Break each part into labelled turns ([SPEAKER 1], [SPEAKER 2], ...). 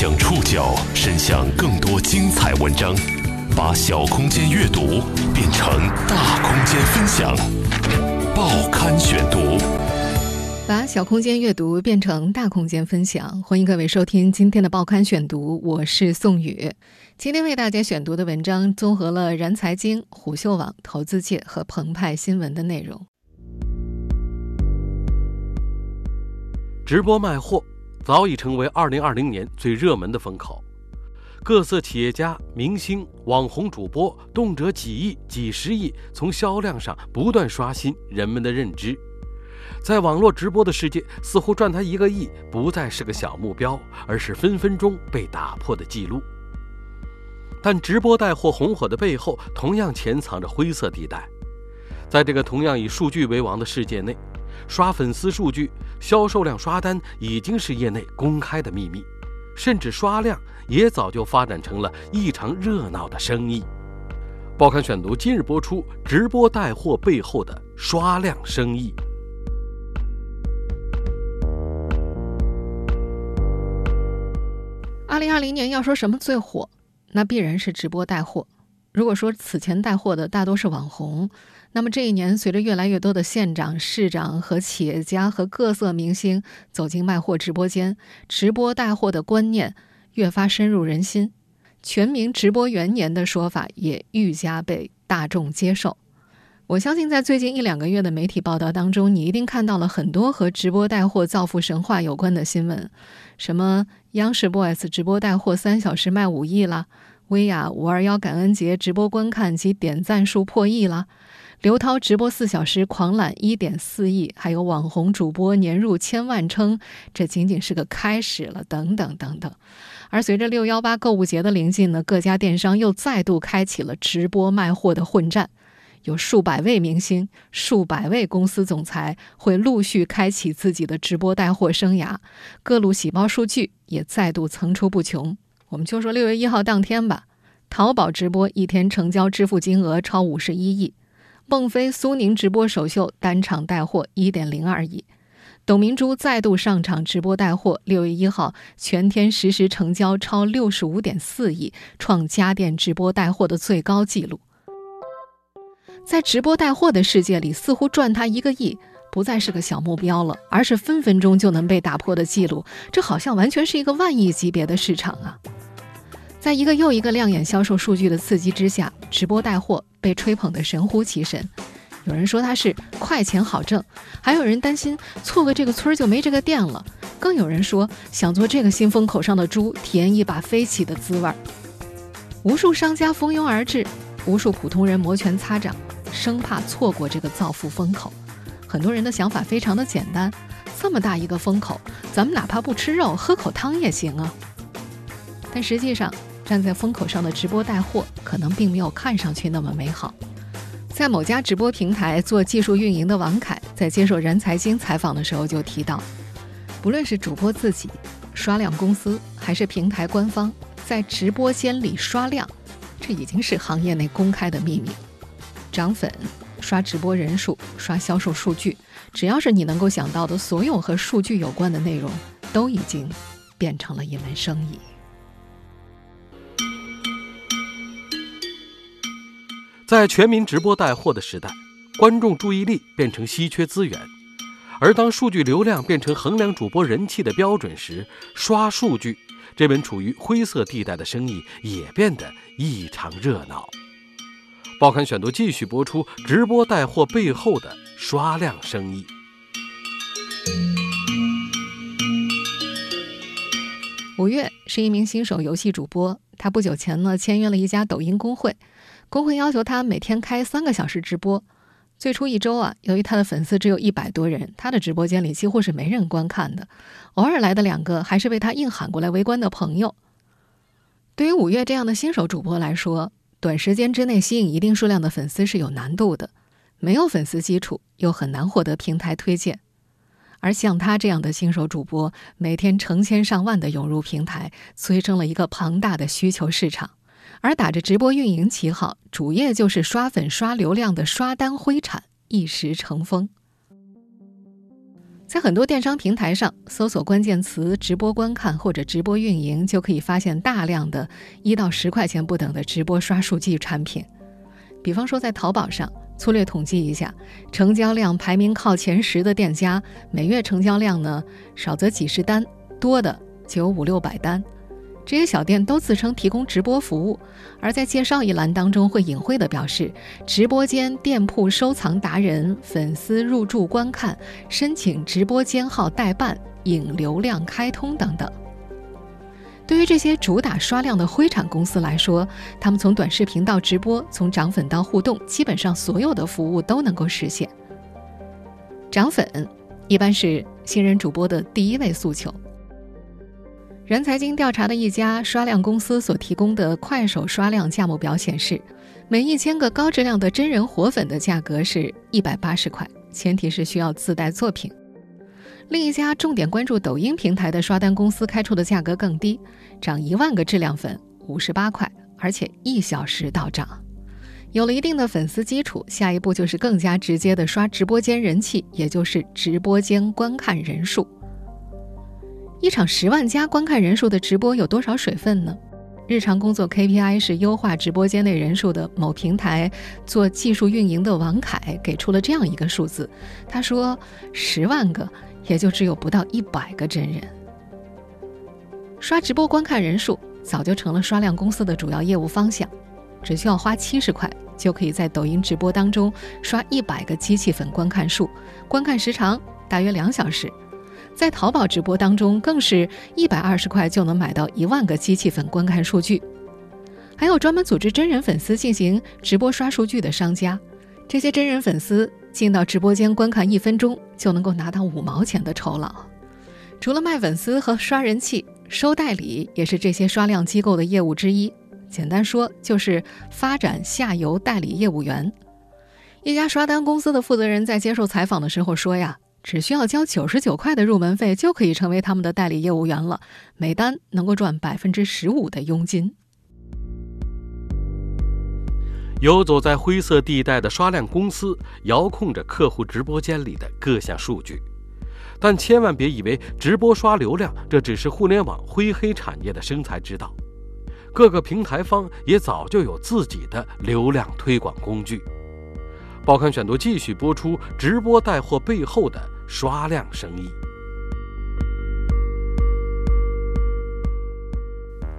[SPEAKER 1] 将触角伸向更多精彩文章，把小空间阅读变成大空间分享。报刊选读，
[SPEAKER 2] 把小空间阅读变成大空间分享。欢迎各位收听今天的报刊选读，我是宋宇。今天为大家选读的文章综合了然财经、虎嗅网、投资界和澎湃新闻的内容。
[SPEAKER 3] 直播卖货早已成为2020年最热门的风口，各色企业家、明星、网红主播动辄几亿、几十亿，从销量上不断刷新人们的认知。在网络直播的世界，似乎赚他一个亿不再是个小目标，而是分分钟被打破的记录。但直播带货红火的背后，同样潜藏着灰色地带。在这个同样以数据为王的世界内，刷粉丝数据、销售量、刷单已经是业内公开的秘密，甚至刷量也早就发展成了异常热闹的生意。报刊选读今日播出：直播带货背后的刷量生意。
[SPEAKER 2] 二零二零年要说什么最火，那必然是直播带货。如果说此前带货的大多是网红，那么这一年随着越来越多的县长、市长和企业家和各色明星走进卖货直播间，直播带货的观念越发深入人心，全民直播元年的说法也愈加被大众接受。我相信，在最近一两个月的媒体报道当中，你一定看到了很多和直播带货造富神话有关的新闻，什么央视 boys 直播带货三小时卖五亿啦。薇娅五二幺感恩节直播观看及点赞数破亿了，刘涛直播四小时狂揽一点四亿，还有网红主播年入千万，称这仅仅是个开始了，等等等等。而随着六幺八购物节的临近呢，各家电商又再度开启了直播卖货的混战，有数百位明星、数百位公司总裁会陆续开启自己的直播带货生涯，各路喜报数据也再度层出不穷。我们就说六月一号当天吧，淘宝直播一天成交支付金额超五十一亿，孟非、苏宁直播首秀单场带货一点零二亿，董明珠再度上场直播带货，六月一号全天实时成交超六十五点四亿，创家电直播带货的最高纪录。在直播带货的世界里，似乎赚他一个亿不再是个小目标了，而是分分钟就能被打破的记录。这好像完全是一个万亿级别的市场啊！在一个又一个亮眼销售数据的刺激之下，直播带货被吹捧得神乎其神。有人说它是快钱好挣，还有人担心错过这个村就没这个店了，更有人说想做这个新风口上的猪，体验一把飞起的滋味儿。无数商家蜂拥而至，无数普通人摩拳擦掌，生怕错过这个造富风口。很多人的想法非常的简单：这么大一个风口，咱们哪怕不吃肉，喝口汤也行啊。但实际上，站在风口上的直播带货，可能并没有看上去那么美好。在某家直播平台做技术运营的王凯，在接受人财经采访的时候就提到，不论是主播自己、刷量公司，还是平台官方，在直播间里刷量，这已经是行业内公开的秘密。涨粉、刷直播人数、刷销售数据，只要是你能够想到的所有和数据有关的内容，都已经变成了一门生意。
[SPEAKER 3] 在全民直播带货的时代，观众注意力变成稀缺资源，而当数据流量变成衡量主播人气的标准时，刷数据这门处于灰色地带的生意也变得异常热闹。报刊选读继续播出：直播带货背后的刷量生意。
[SPEAKER 2] 五月是一名新手游戏主播，他不久前呢签约了一家抖音公会。工会要求他每天开三个小时直播。最初一周啊，由于他的粉丝只有一百多人，他的直播间里几乎是没人观看的。偶尔来的两个，还是被他硬喊过来围观的朋友。对于五月这样的新手主播来说，短时间之内吸引一定数量的粉丝是有难度的。没有粉丝基础，又很难获得平台推荐。而像他这样的新手主播，每天成千上万的涌入平台，催生了一个庞大的需求市场。而打着直播运营旗号，主业就是刷粉刷流量的刷单灰产一时成风。在很多电商平台上，搜索关键词“直播观看”或者“直播运营”，就可以发现大量的一到十块钱不等的直播刷数据产品。比方说，在淘宝上，粗略统计一下，成交量排名靠前十的店家，每月成交量呢，少则几十单，多的就有五六百单。这些小店都自称提供直播服务，而在介绍一栏当中会隐晦地表示：直播间店铺收藏达人、粉丝入驻观看、申请直播间号代办、引流量开通等等。对于这些主打刷量的灰产公司来说，他们从短视频到直播，从涨粉到互动，基本上所有的服务都能够实现。涨粉一般是新人主播的第一位诉求。人财经调查的一家刷量公司所提供的快手刷量价目表显示，每一千个高质量的真人活粉的价格是一百八十块，前提是需要自带作品。另一家重点关注抖音平台的刷单公司开出的价格更低，涨一万个质量粉五十八块，而且一小时到账。有了一定的粉丝基础，下一步就是更加直接的刷直播间人气，也就是直播间观看人数。一场十万加观看人数的直播有多少水分呢？日常工作 KPI 是优化直播间内人数的某平台做技术运营的王凯给出了这样一个数字，他说：“十万个也就只有不到一百个真人。”刷直播观看人数早就成了刷量公司的主要业务方向，只需要花七十块就可以在抖音直播当中刷一百个机器粉观看数，观看时长大约两小时。在淘宝直播当中，更是一百二十块就能买到一万个机器粉观看数据。还有专门组织真人粉丝进行直播刷数据的商家，这些真人粉丝进到直播间观看一分钟，就能够拿到五毛钱的酬劳。除了卖粉丝和刷人气，收代理也是这些刷量机构的业务之一。简单说，就是发展下游代理业务员。一家刷单公司的负责人在接受采访的时候说呀。只需要交九十九块的入门费，就可以成为他们的代理业务员了。每单能够赚百分之十五的佣金。
[SPEAKER 3] 游走在灰色地带的刷量公司，遥控着客户直播间里的各项数据，但千万别以为直播刷流量，这只是互联网灰黑产业的生财之道。各个平台方也早就有自己的流量推广工具。报刊选读继续播出直播带货背后的。刷量生意，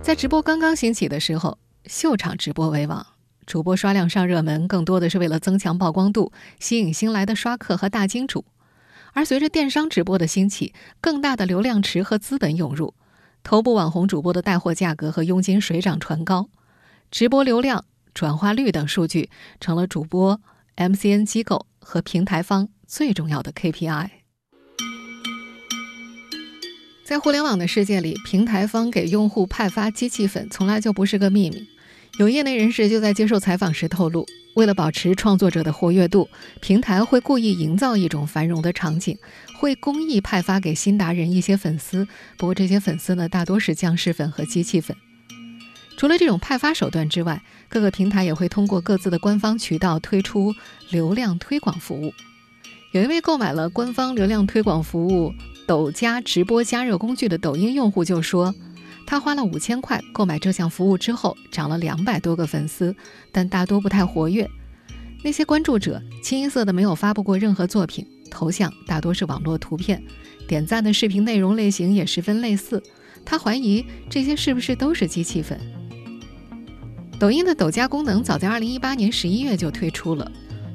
[SPEAKER 2] 在直播刚刚兴起的时候，秀场直播为王，主播刷量上热门，更多的是为了增强曝光度，吸引新来的刷客和大金主。而随着电商直播的兴起，更大的流量池和资本涌入，头部网红主播的带货价格和佣金水涨船高，直播流量、转化率等数据成了主播、MCN 机构和平台方。最重要的 KPI，在互联网的世界里，平台方给用户派发机器粉从来就不是个秘密。有业内人士就在接受采访时透露，为了保持创作者的活跃度，平台会故意营造一种繁荣的场景，会公益派发给新达人一些粉丝。不过，这些粉丝呢，大多是僵尸粉和机器粉。除了这种派发手段之外，各个平台也会通过各自的官方渠道推出流量推广服务。有一位购买了官方流量推广服务抖加直播加热工具的抖音用户就说，他花了五千块购买这项服务之后，涨了两百多个粉丝，但大多不太活跃。那些关注者清一色的没有发布过任何作品，头像大多是网络图片，点赞的视频内容类型也十分类似。他怀疑这些是不是都是机器粉？抖音的抖加功能早在二零一八年十一月就推出了。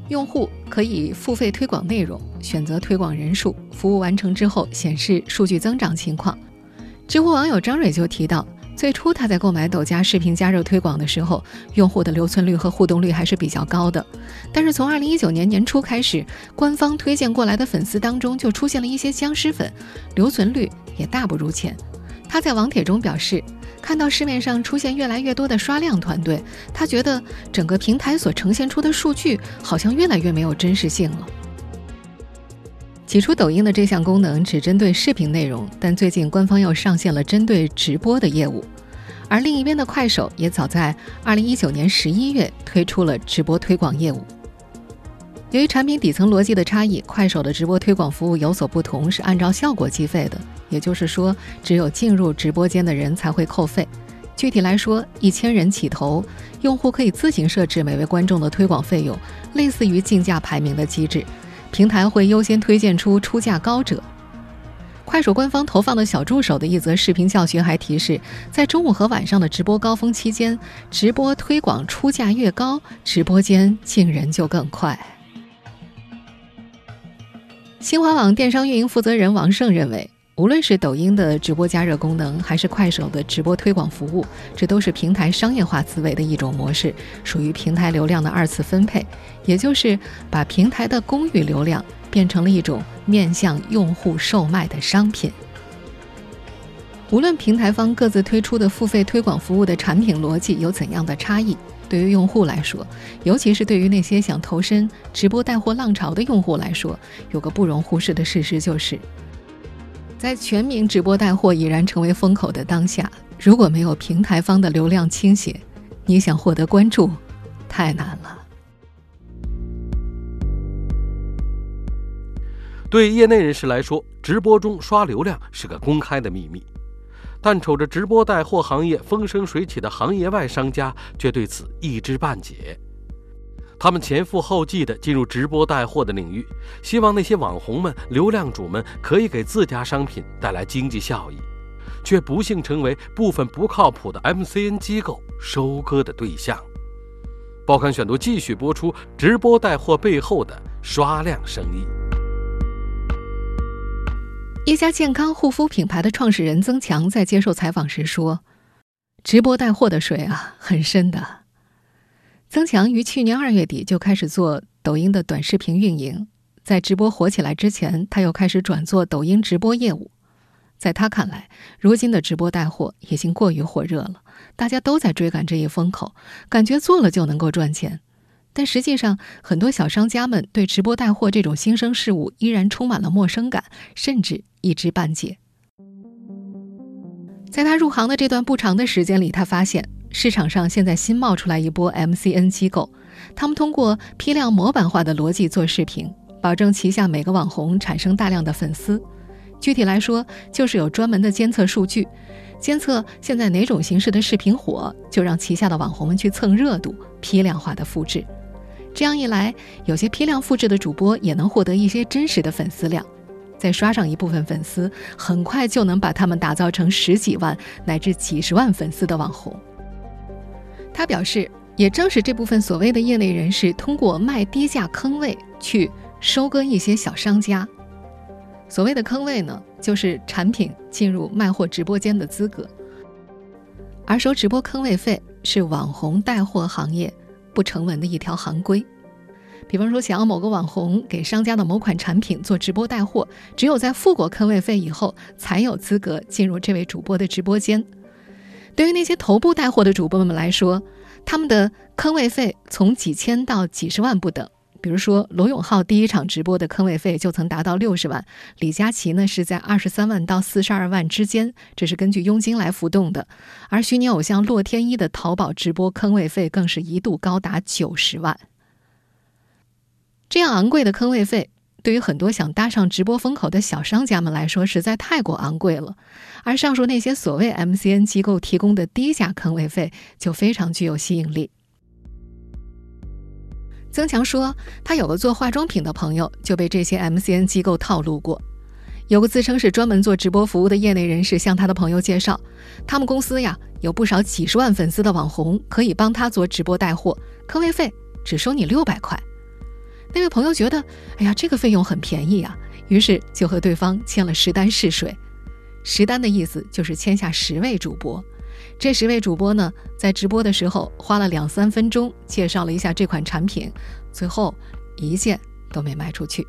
[SPEAKER 2] 用户可以付费推广内容，选择推广人数，服务完成之后显示数据增长情况。知乎网友张蕊就提到，最初他在购买抖加视频加热推广的时候，用户的留存率和互动率还是比较高的。但是从二零一九年年初开始，官方推荐过来的粉丝当中就出现了一些僵尸粉，留存率也大不如前。他在网帖中表示。看到市面上出现越来越多的刷量团队，他觉得整个平台所呈现出的数据好像越来越没有真实性了。起初，抖音的这项功能只针对视频内容，但最近官方又上线了针对直播的业务。而另一边的快手也早在2019年11月推出了直播推广业务。由于产品底层逻辑的差异，快手的直播推广服务有所不同，是按照效果计费的，也就是说，只有进入直播间的人才会扣费。具体来说，一千人起投，用户可以自行设置每位观众的推广费用，类似于竞价排名的机制，平台会优先推荐出出价高者。快手官方投放的小助手的一则视频教学还提示，在中午和晚上的直播高峰期间，直播推广出价越高，直播间进人就更快。新华网电商运营负责人王胜认为。无论是抖音的直播加热功能，还是快手的直播推广服务，这都是平台商业化思维的一种模式，属于平台流量的二次分配，也就是把平台的公域流量变成了一种面向用户售卖的商品。无论平台方各自推出的付费推广服务的产品逻辑有怎样的差异，对于用户来说，尤其是对于那些想投身直播带货浪潮的用户来说，有个不容忽视的事实就是。在全民直播带货已然成为风口的当下，如果没有平台方的流量倾斜，你想获得关注，太难了。
[SPEAKER 3] 对业内人士来说，直播中刷流量是个公开的秘密，但瞅着直播带货行业风生水起的行业外商家却对此一知半解。他们前赴后继地进入直播带货的领域，希望那些网红们、流量主们可以给自家商品带来经济效益，却不幸成为部分不靠谱的 MCN 机构收割的对象。报刊选读继续播出直播带货背后的刷量生意。
[SPEAKER 2] 一家健康护肤品牌的创始人曾强在接受采访时说：“直播带货的水啊，很深的。”曾强于去年二月底就开始做抖音的短视频运营，在直播火起来之前，他又开始转做抖音直播业务。在他看来，如今的直播带货已经过于火热了，大家都在追赶这一风口，感觉做了就能够赚钱。但实际上，很多小商家们对直播带货这种新生事物依然充满了陌生感，甚至一知半解。在他入行的这段不长的时间里，他发现。市场上现在新冒出来一波 MCN 机构，他们通过批量模板化的逻辑做视频，保证旗下每个网红产生大量的粉丝。具体来说，就是有专门的监测数据，监测现在哪种形式的视频火，就让旗下的网红们去蹭热度，批量化的复制。这样一来，有些批量复制的主播也能获得一些真实的粉丝量，再刷上一部分粉丝，很快就能把他们打造成十几万乃至几十万粉丝的网红。他表示，也正是这部分所谓的业内人士，通过卖低价坑位去收割一些小商家。所谓的坑位呢，就是产品进入卖货直播间的资格。而收直播坑位费是网红带货行业不成文的一条行规。比方说，想要某个网红给商家的某款产品做直播带货，只有在付过坑位费以后，才有资格进入这位主播的直播间。对于那些头部带货的主播们来说，他们的坑位费从几千到几十万不等。比如说，罗永浩第一场直播的坑位费就曾达到六十万，李佳琦呢是在二十三万到四十二万之间，这是根据佣金来浮动的。而虚拟偶像洛天依的淘宝直播坑位费更是一度高达九十万。这样昂贵的坑位费。对于很多想搭上直播风口的小商家们来说，实在太过昂贵了。而上述那些所谓 MCN 机构提供的低价坑位费，就非常具有吸引力。曾强说，他有个做化妆品的朋友就被这些 MCN 机构套路过。有个自称是专门做直播服务的业内人士向他的朋友介绍，他们公司呀有不少几十万粉丝的网红，可以帮他做直播带货，坑位费只收你六百块。那位朋友觉得，哎呀，这个费用很便宜啊，于是就和对方签了十单试水。十单的意思就是签下十位主播，这十位主播呢，在直播的时候花了两三分钟介绍了一下这款产品，最后一件都没卖出去。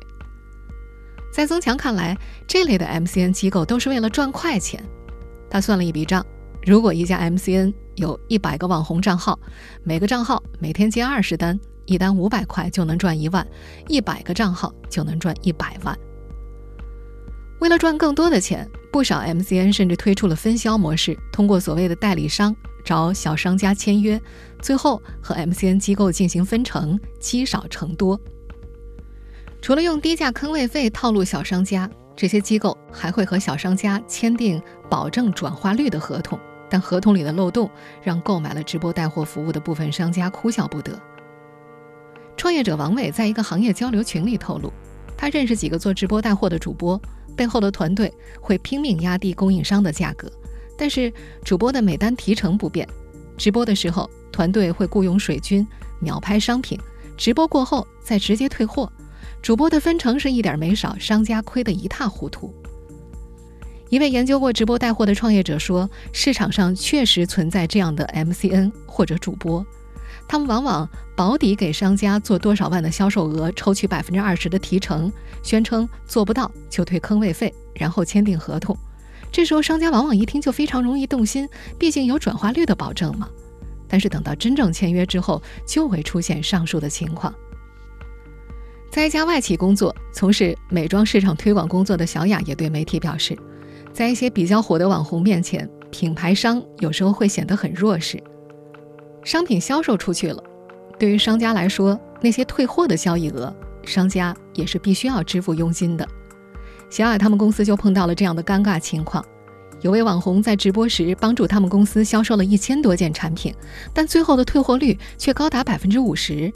[SPEAKER 2] 在曾强看来，这类的 MCN 机构都是为了赚快钱。他算了一笔账，如果一家 MCN 有一百个网红账号，每个账号每天接二十单。一单五百块就能赚一万，一百个账号就能赚一百万。为了赚更多的钱，不少 MCN 甚至推出了分销模式，通过所谓的代理商找小商家签约，最后和 MCN 机构进行分成，积少成多。除了用低价坑位费套路小商家，这些机构还会和小商家签订保证转化率的合同，但合同里的漏洞让购买了直播带货服务的部分商家哭笑不得。创业者王伟在一个行业交流群里透露，他认识几个做直播带货的主播，背后的团队会拼命压低供应商的价格，但是主播的每单提成不变。直播的时候，团队会雇佣水军秒拍商品，直播过后再直接退货。主播的分成是一点没少，商家亏得一塌糊涂。一位研究过直播带货的创业者说：“市场上确实存在这样的 MCN 或者主播，他们往往保底给商家做多少万的销售额，抽取百分之二十的提成，宣称做不到就退坑位费，然后签订合同。这时候商家往往一听就非常容易动心，毕竟有转化率的保证嘛。但是等到真正签约之后，就会出现上述的情况。”在一家外企工作、从事美妆市场推广工作的小雅也对媒体表示，在一些比较火的网红面前，品牌商有时候会显得很弱势。商品销售出去了，对于商家来说，那些退货的交易额，商家也是必须要支付佣金的。小雅他们公司就碰到了这样的尴尬情况：有位网红在直播时帮助他们公司销售了一千多件产品，但最后的退货率却高达百分之五十。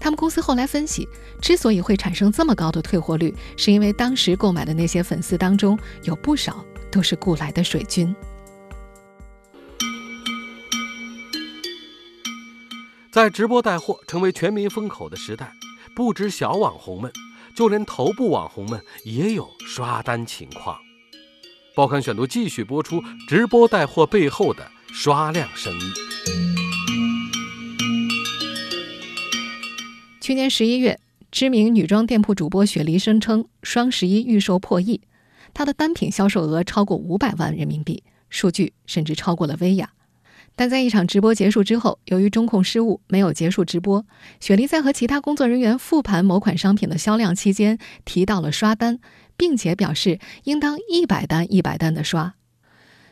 [SPEAKER 2] 他们公司后来分析，之所以会产生这么高的退货率，是因为当时购买的那些粉丝当中有不少都是雇来的水军。
[SPEAKER 3] 在直播带货成为全民风口的时代，不止小网红们，就连头部网红们也有刷单情况。报刊选读继续播出直播带货背后的刷量生意。
[SPEAKER 2] 去年十一月，知名女装店铺主播雪梨声称双十一预售破亿，她的单品销售额超过五百万人民币，数据甚至超过了薇娅。但在一场直播结束之后，由于中控失误没有结束直播，雪梨在和其他工作人员复盘某款商品的销量期间提到了刷单，并且表示应当一百单一百单的刷。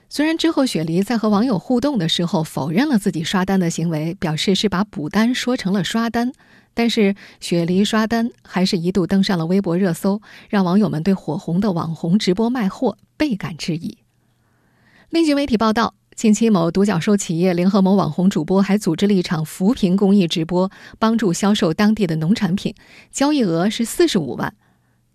[SPEAKER 2] 虽然之后雪梨在和网友互动的时候否认了自己刷单的行为，表示是把补单说成了刷单。但是雪梨刷单还是一度登上了微博热搜，让网友们对火红的网红直播卖货倍感质疑。另据媒体报道，近期某独角兽企业联合某网红主播，还组织了一场扶贫公益直播，帮助销售当地的农产品，交易额是四十五万。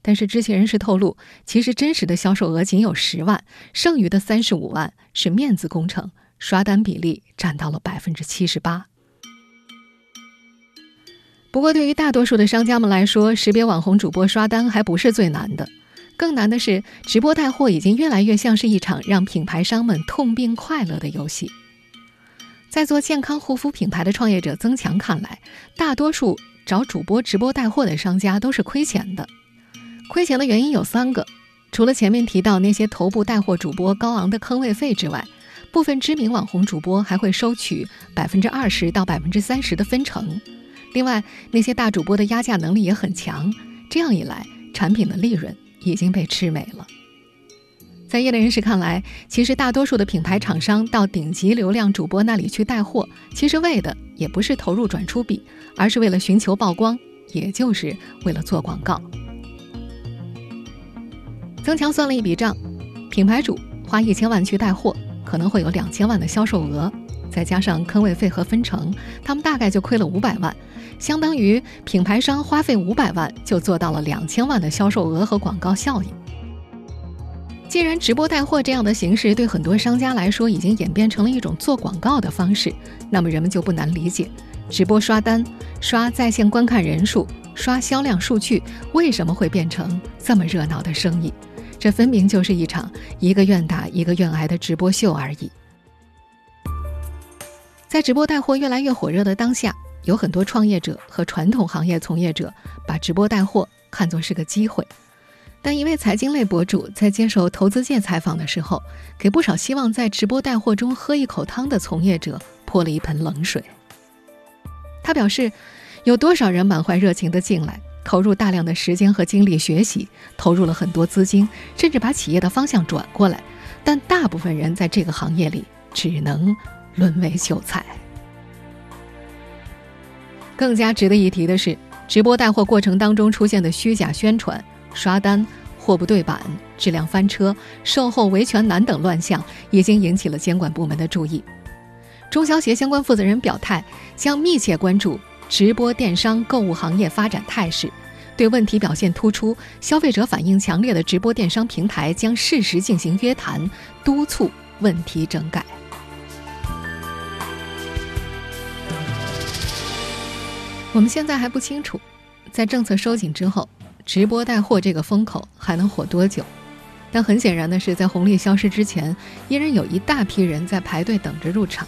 [SPEAKER 2] 但是知情人士透露，其实真实的销售额仅有十万，剩余的三十五万是面子工程，刷单比例占到了百分之七十八。不过，对于大多数的商家们来说，识别网红主播刷单还不是最难的，更难的是直播带货已经越来越像是一场让品牌商们痛并快乐的游戏。在做健康护肤品牌的创业者曾强看来，大多数找主播直播带货的商家都是亏钱的。亏钱的原因有三个，除了前面提到那些头部带货主播高昂的坑位费之外，部分知名网红主播还会收取百分之二十到百分之三十的分成。另外，那些大主播的压价能力也很强，这样一来，产品的利润已经被吃没了。在业内人士看来，其实大多数的品牌厂商到顶级流量主播那里去带货，其实为的也不是投入转出比，而是为了寻求曝光，也就是为了做广告。曾强算了一笔账，品牌主花一千万去带货，可能会有两千万的销售额。再加上坑位费和分成，他们大概就亏了五百万，相当于品牌商花费五百万就做到了两千万的销售额和广告效应。既然直播带货这样的形式对很多商家来说已经演变成了一种做广告的方式，那么人们就不难理解，直播刷单、刷在线观看人数、刷销量数据为什么会变成这么热闹的生意。这分明就是一场一个愿打一个愿挨的直播秀而已。在直播带货越来越火热的当下，有很多创业者和传统行业从业者把直播带货看作是个机会。但一位财经类博主在接受投资界采访的时候，给不少希望在直播带货中喝一口汤的从业者泼了一盆冷水。他表示，有多少人满怀热情地进来，投入大量的时间和精力学习，投入了很多资金，甚至把企业的方向转过来，但大部分人在这个行业里只能。沦为韭菜。更加值得一提的是，直播带货过程当中出现的虚假宣传、刷单、货不对版、质量翻车、售后维权难等乱象，已经引起了监管部门的注意。中消协相关负责人表态，将密切关注直播电商购物行业发展态势，对问题表现突出、消费者反应强烈的直播电商平台，将适时进行约谈，督促问题整改。我们现在还不清楚，在政策收紧之后，直播带货这个风口还能火多久。但很显然的是，在红利消失之前，依然有一大批人在排队等着入场。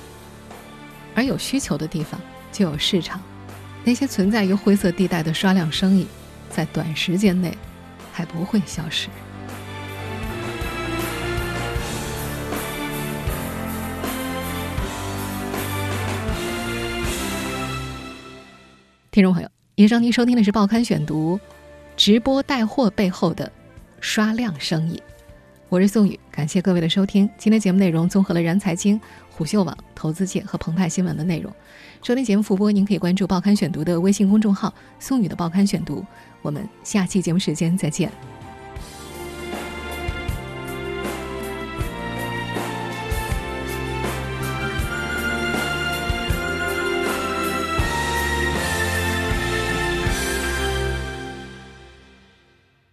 [SPEAKER 2] 而有需求的地方就有市场，那些存在于灰色地带的刷量生意，在短时间内还不会消失。听众朋友，以上您收听的是《报刊选读》，直播带货背后的刷量生意。我是宋宇，感谢各位的收听。今天节目内容综合了然财经、虎嗅网、投资界和澎湃新闻的内容。收听节目复播，您可以关注《报刊选读》的微信公众号“宋宇的报刊选读”。我们下期节目时间再见。